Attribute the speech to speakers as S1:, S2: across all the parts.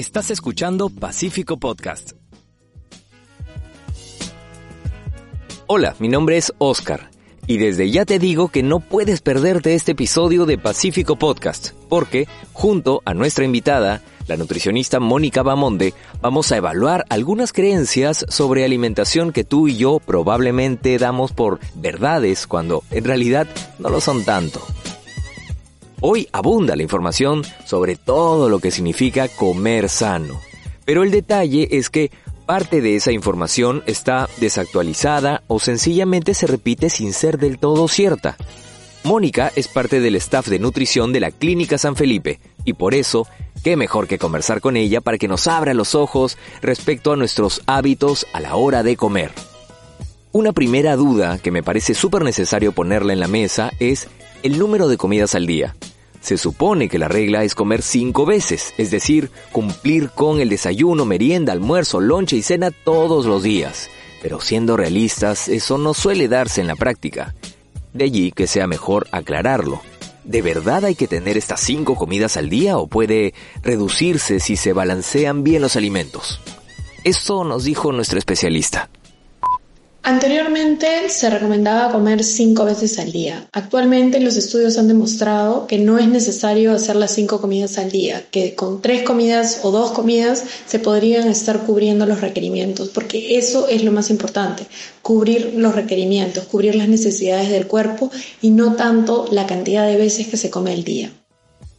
S1: Estás escuchando Pacífico Podcast. Hola, mi nombre es Oscar y desde ya te digo que no puedes perderte este episodio de Pacífico Podcast, porque junto a nuestra invitada, la nutricionista Mónica Bamonde, vamos a evaluar algunas creencias sobre alimentación que tú y yo probablemente damos por verdades cuando en realidad no lo son tanto. Hoy abunda la información sobre todo lo que significa comer sano. Pero el detalle es que parte de esa información está desactualizada o sencillamente se repite sin ser del todo cierta. Mónica es parte del staff de nutrición de la Clínica San Felipe y por eso, qué mejor que conversar con ella para que nos abra los ojos respecto a nuestros hábitos a la hora de comer. Una primera duda que me parece súper necesario ponerla en la mesa es el número de comidas al día. Se supone que la regla es comer cinco veces, es decir, cumplir con el desayuno, merienda, almuerzo, lonche y cena todos los días. Pero siendo realistas, eso no suele darse en la práctica. De allí que sea mejor aclararlo. ¿De verdad hay que tener estas cinco comidas al día o puede reducirse si se balancean bien los alimentos? Esto nos dijo nuestro especialista.
S2: Anteriormente se recomendaba comer cinco veces al día. Actualmente los estudios han demostrado que no es necesario hacer las cinco comidas al día, que con tres comidas o dos comidas se podrían estar cubriendo los requerimientos, porque eso es lo más importante, cubrir los requerimientos, cubrir las necesidades del cuerpo y no tanto la cantidad de veces que se come al día.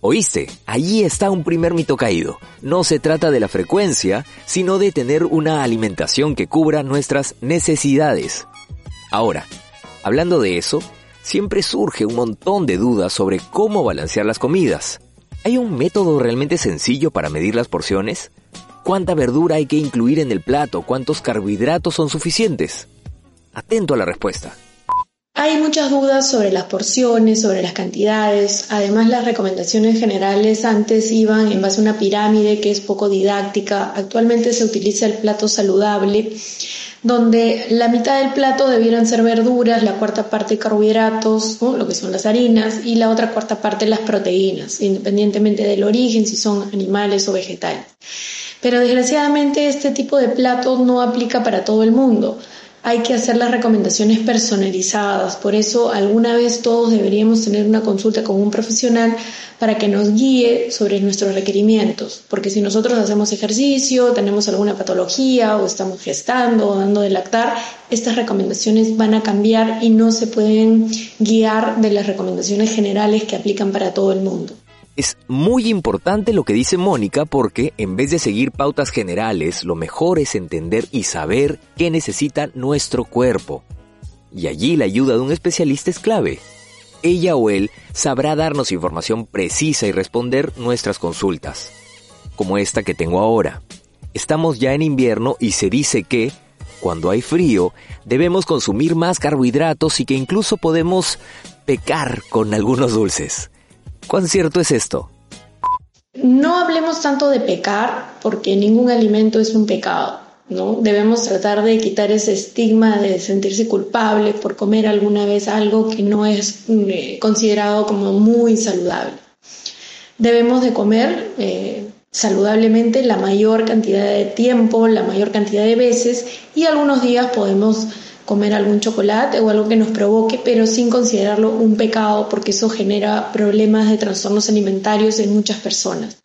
S1: ¿Oíste? Allí está un primer mito caído. No se trata de la frecuencia, sino de tener una alimentación que cubra nuestras necesidades. Ahora, hablando de eso, siempre surge un montón de dudas sobre cómo balancear las comidas. ¿Hay un método realmente sencillo para medir las porciones? ¿Cuánta verdura hay que incluir en el plato? ¿Cuántos carbohidratos son suficientes? Atento a la respuesta.
S2: Hay muchas dudas sobre las porciones, sobre las cantidades. Además, las recomendaciones generales antes iban en base a una pirámide que es poco didáctica. Actualmente se utiliza el plato saludable, donde la mitad del plato debieran ser verduras, la cuarta parte carbohidratos, lo que son las harinas, y la otra cuarta parte las proteínas, independientemente del origen, si son animales o vegetales. Pero desgraciadamente este tipo de plato no aplica para todo el mundo hay que hacer las recomendaciones personalizadas. Por eso alguna vez todos deberíamos tener una consulta con un profesional para que nos guíe sobre nuestros requerimientos. Porque si nosotros hacemos ejercicio, tenemos alguna patología o estamos gestando o dando de lactar, estas recomendaciones van a cambiar y no se pueden guiar de las recomendaciones generales que aplican para todo el mundo.
S1: Es muy importante lo que dice Mónica porque en vez de seguir pautas generales, lo mejor es entender y saber qué necesita nuestro cuerpo. Y allí la ayuda de un especialista es clave. Ella o él sabrá darnos información precisa y responder nuestras consultas, como esta que tengo ahora. Estamos ya en invierno y se dice que, cuando hay frío, debemos consumir más carbohidratos y que incluso podemos pecar con algunos dulces. ¿Cuán cierto es esto?
S2: No hablemos tanto de pecar, porque ningún alimento es un pecado. ¿no? Debemos tratar de quitar ese estigma de sentirse culpable por comer alguna vez algo que no es eh, considerado como muy saludable. Debemos de comer eh, saludablemente la mayor cantidad de tiempo, la mayor cantidad de veces y algunos días podemos comer algún chocolate o algo que nos provoque, pero sin considerarlo un pecado porque eso genera problemas de trastornos alimentarios en muchas personas.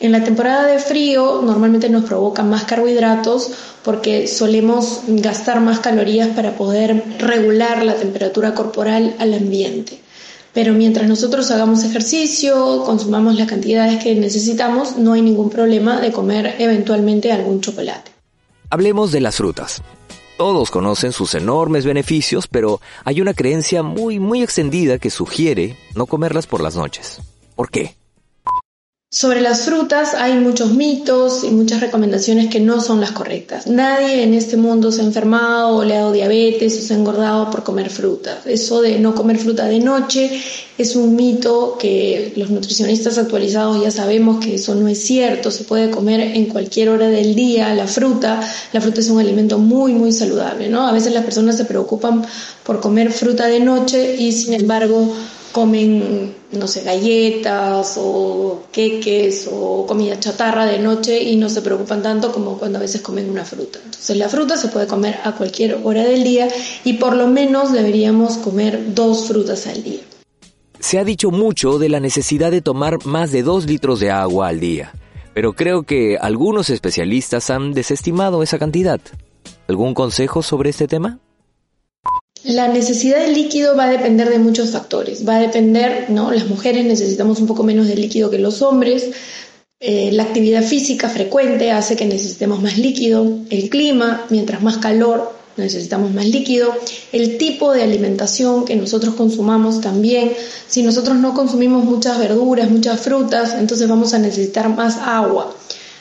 S2: En la temporada de frío normalmente nos provoca más carbohidratos porque solemos gastar más calorías para poder regular la temperatura corporal al ambiente. Pero mientras nosotros hagamos ejercicio, consumamos las cantidades que necesitamos, no hay ningún problema de comer eventualmente algún chocolate.
S1: Hablemos de las frutas. Todos conocen sus enormes beneficios, pero hay una creencia muy, muy extendida que sugiere no comerlas por las noches. ¿Por qué?
S2: Sobre las frutas hay muchos mitos y muchas recomendaciones que no son las correctas. Nadie en este mundo se ha enfermado o le ha dado diabetes o se ha engordado por comer frutas. Eso de no comer fruta de noche es un mito que los nutricionistas actualizados ya sabemos que eso no es cierto. Se puede comer en cualquier hora del día la fruta. La fruta es un alimento muy, muy saludable, ¿no? A veces las personas se preocupan por comer fruta de noche y sin embargo comen, no sé, galletas o queques o comida chatarra de noche y no se preocupan tanto como cuando a veces comen una fruta. Entonces la fruta se puede comer a cualquier hora del día y por lo menos deberíamos comer dos frutas al día.
S1: Se ha dicho mucho de la necesidad de tomar más de dos litros de agua al día, pero creo que algunos especialistas han desestimado esa cantidad. ¿Algún consejo sobre este tema?
S2: La necesidad de líquido va a depender de muchos factores. Va a depender, ¿no? Las mujeres necesitamos un poco menos de líquido que los hombres. Eh, la actividad física frecuente hace que necesitemos más líquido. El clima, mientras más calor, necesitamos más líquido. El tipo de alimentación que nosotros consumamos también. Si nosotros no consumimos muchas verduras, muchas frutas, entonces vamos a necesitar más agua.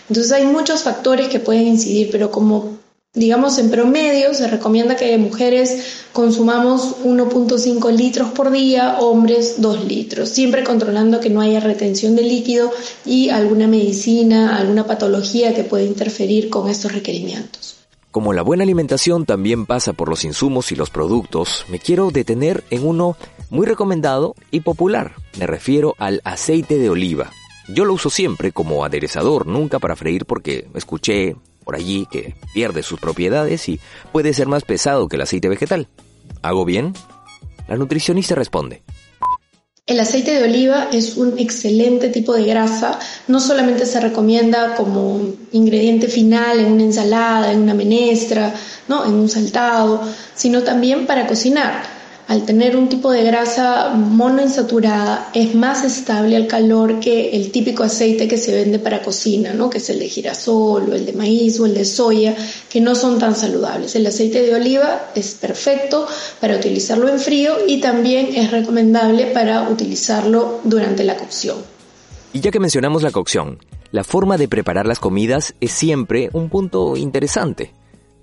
S2: Entonces hay muchos factores que pueden incidir, pero como Digamos, en promedio se recomienda que mujeres consumamos 1.5 litros por día, hombres 2 litros, siempre controlando que no haya retención de líquido y alguna medicina, alguna patología que pueda interferir con estos requerimientos.
S1: Como la buena alimentación también pasa por los insumos y los productos, me quiero detener en uno muy recomendado y popular. Me refiero al aceite de oliva. Yo lo uso siempre como aderezador, nunca para freír porque escuché por allí que pierde sus propiedades y puede ser más pesado que el aceite vegetal. ¿Hago bien? La nutricionista responde.
S2: El aceite de oliva es un excelente tipo de grasa, no solamente se recomienda como ingrediente final en una ensalada, en una menestra, ¿no? en un saltado, sino también para cocinar al tener un tipo de grasa monoinsaturada, es más estable al calor que el típico aceite que se vende para cocina, ¿no? que es el de girasol o el de maíz o el de soya, que no son tan saludables. El aceite de oliva es perfecto para utilizarlo en frío y también es recomendable para utilizarlo durante la cocción.
S1: Y ya que mencionamos la cocción, la forma de preparar las comidas es siempre un punto interesante.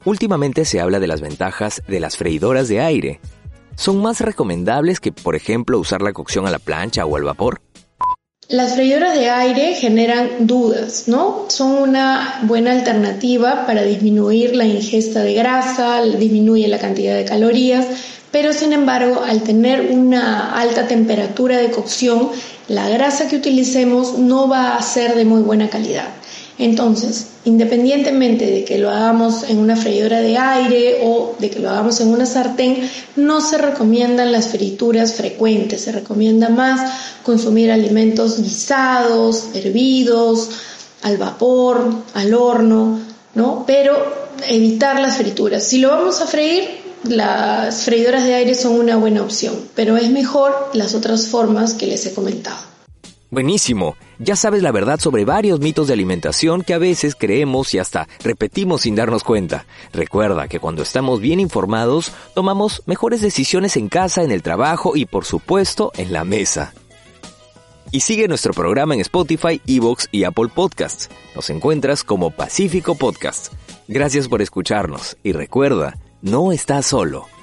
S1: Últimamente se habla de las ventajas de las freidoras de aire, son más recomendables que, por ejemplo, usar la cocción a la plancha o al vapor?
S2: Las freidoras de aire generan dudas, ¿no? Son una buena alternativa para disminuir la ingesta de grasa, disminuye la cantidad de calorías, pero sin embargo, al tener una alta temperatura de cocción, la grasa que utilicemos no va a ser de muy buena calidad. Entonces, independientemente de que lo hagamos en una freidora de aire o de que lo hagamos en una sartén, no se recomiendan las frituras frecuentes, se recomienda más consumir alimentos guisados, hervidos, al vapor, al horno, ¿no? Pero evitar las frituras. Si lo vamos a freír, las freidoras de aire son una buena opción, pero es mejor las otras formas que les he comentado.
S1: Buenísimo. Ya sabes la verdad sobre varios mitos de alimentación que a veces creemos y hasta repetimos sin darnos cuenta. Recuerda que cuando estamos bien informados, tomamos mejores decisiones en casa, en el trabajo y por supuesto en la mesa. Y sigue nuestro programa en Spotify, Evox y Apple Podcasts. Nos encuentras como Pacífico Podcast. Gracias por escucharnos y recuerda, no estás solo.